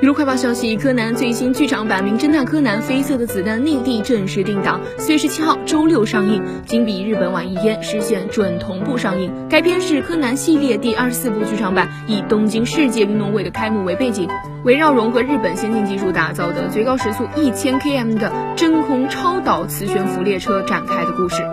娱乐快报消息：柯南最新剧场版《名侦探柯南：绯色的子弹》内地正式定档，四月十七号周六上映，仅比日本晚一天，实现准同步上映。该片是柯南系列第二十四部剧场版，以东京世界运动会的开幕为背景，围绕融合日本先进技术打造的最高时速一千 km 的真空超导磁悬浮列车展开的故事。